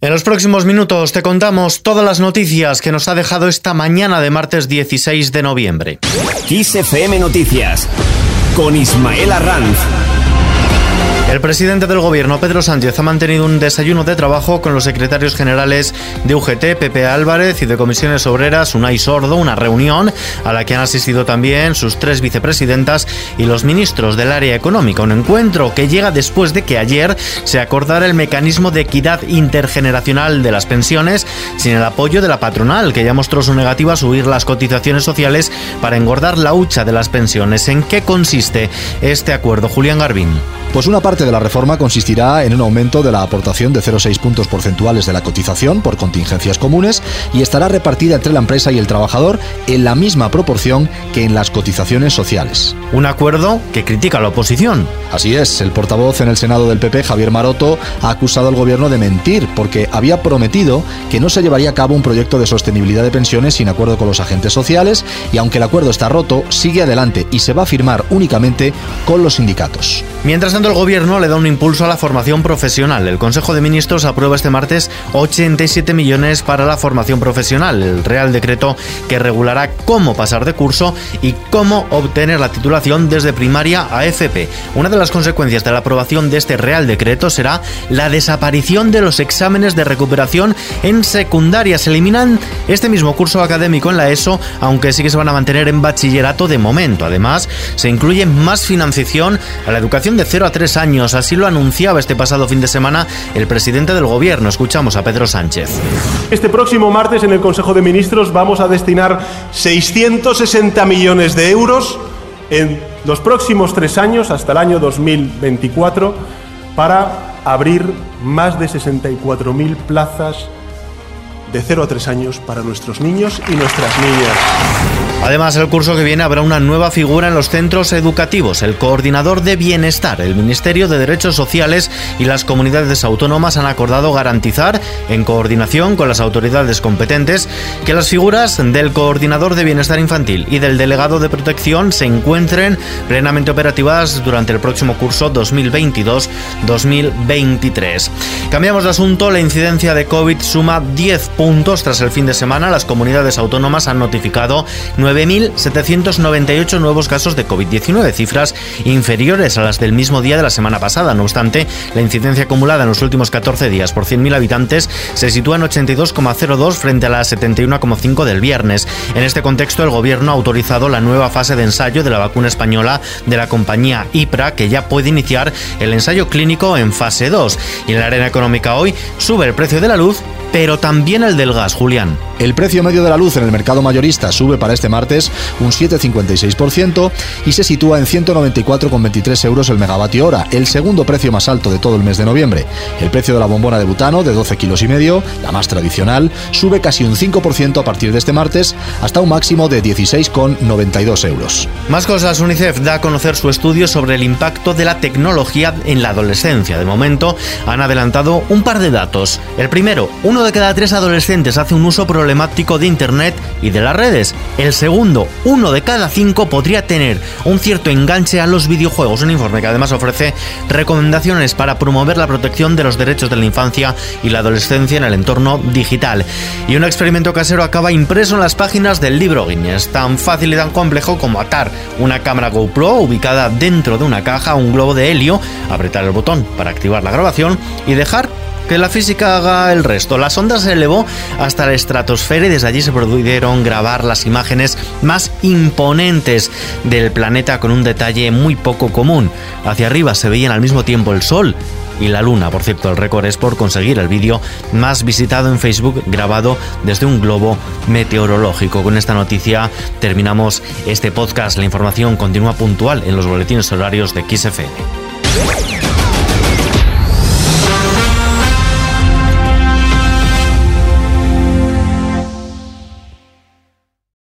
En los próximos minutos te contamos todas las noticias que nos ha dejado esta mañana de martes 16 de noviembre. XFM Noticias con Ismael Arranz. El presidente del gobierno, Pedro Sánchez, ha mantenido un desayuno de trabajo con los secretarios generales de UGT, Pepe Álvarez, y de Comisiones Obreras, Unai Sordo, una reunión a la que han asistido también sus tres vicepresidentas y los ministros del área económica. Un encuentro que llega después de que ayer se acordara el mecanismo de equidad intergeneracional de las pensiones sin el apoyo de la patronal, que ya mostró su negativa a subir las cotizaciones sociales para engordar la hucha de las pensiones. ¿En qué consiste este acuerdo, Julián Garbín? Pues una parte de la reforma consistirá en un aumento de la aportación de 0,6 puntos porcentuales de la cotización por contingencias comunes y estará repartida entre la empresa y el trabajador en la misma proporción que en las cotizaciones sociales. Un acuerdo que critica la oposición. Así es, el portavoz en el Senado del PP, Javier Maroto, ha acusado al gobierno de mentir porque había prometido que no se llevaría a cabo un proyecto de sostenibilidad de pensiones sin acuerdo con los agentes sociales y aunque el acuerdo está roto, sigue adelante y se va a firmar únicamente con los sindicatos. Mientras el gobierno le da un impulso a la formación profesional. El Consejo de Ministros aprueba este martes 87 millones para la formación profesional, el Real Decreto que regulará cómo pasar de curso y cómo obtener la titulación desde primaria a FP. Una de las consecuencias de la aprobación de este Real Decreto será la desaparición de los exámenes de recuperación en secundaria. Se eliminan este mismo curso académico en la ESO, aunque sí que se van a mantener en bachillerato de momento. Además, se incluye más financiación a la educación de 0 a 3 años. Así lo anunciaba este pasado fin de semana el presidente del gobierno. Escuchamos a Pedro Sánchez. Este próximo martes en el Consejo de Ministros vamos a destinar 660 millones de euros en los próximos tres años, hasta el año 2024, para abrir más de 64.000 plazas de 0 a 3 años para nuestros niños y nuestras niñas. Además, el curso que viene habrá una nueva figura en los centros educativos, el coordinador de bienestar. El Ministerio de Derechos Sociales y las comunidades autónomas han acordado garantizar, en coordinación con las autoridades competentes, que las figuras del coordinador de bienestar infantil y del delegado de protección se encuentren plenamente operativas durante el próximo curso 2022-2023. Cambiamos de asunto, la incidencia de COVID suma 10 puntos tras el fin de semana. Las comunidades autónomas han notificado 9.798 nuevos casos de COVID-19, cifras inferiores a las del mismo día de la semana pasada. No obstante, la incidencia acumulada en los últimos 14 días por 100.000 habitantes se sitúa en 82,02 frente a la 71,5 del viernes. En este contexto, el gobierno ha autorizado la nueva fase de ensayo de la vacuna española de la compañía IPRA, que ya puede iniciar el ensayo clínico en fase 2. Y en la arena económica hoy sube el precio de la luz pero también el del gas, Julián. El precio medio de la luz en el mercado mayorista sube para este martes un 7,56% y se sitúa en 194,23 euros el megavatio hora, el segundo precio más alto de todo el mes de noviembre. El precio de la bombona de butano de 12 kilos y medio, la más tradicional, sube casi un 5% a partir de este martes hasta un máximo de 16,92 euros. Más cosas, UNICEF da a conocer su estudio sobre el impacto de la tecnología en la adolescencia. De momento han adelantado un par de datos. El primero, uno de cada tres adolescentes hace un uso problemático de Internet y de las redes. El segundo, uno de cada cinco podría tener un cierto enganche a los videojuegos. Un informe que además ofrece recomendaciones para promover la protección de los derechos de la infancia y la adolescencia en el entorno digital. Y un experimento casero acaba impreso en las páginas del libro Guinness. Tan fácil y tan complejo como atar una cámara GoPro ubicada dentro de una caja un globo de helio, apretar el botón para activar la grabación y dejar que la física haga el resto. La sonda se elevó hasta la estratosfera y desde allí se pudieron grabar las imágenes más imponentes del planeta con un detalle muy poco común. Hacia arriba se veían al mismo tiempo el Sol y la Luna. Por cierto, el récord es por conseguir el vídeo más visitado en Facebook grabado desde un globo meteorológico. Con esta noticia terminamos este podcast. La información continúa puntual en los boletines horarios de XFM.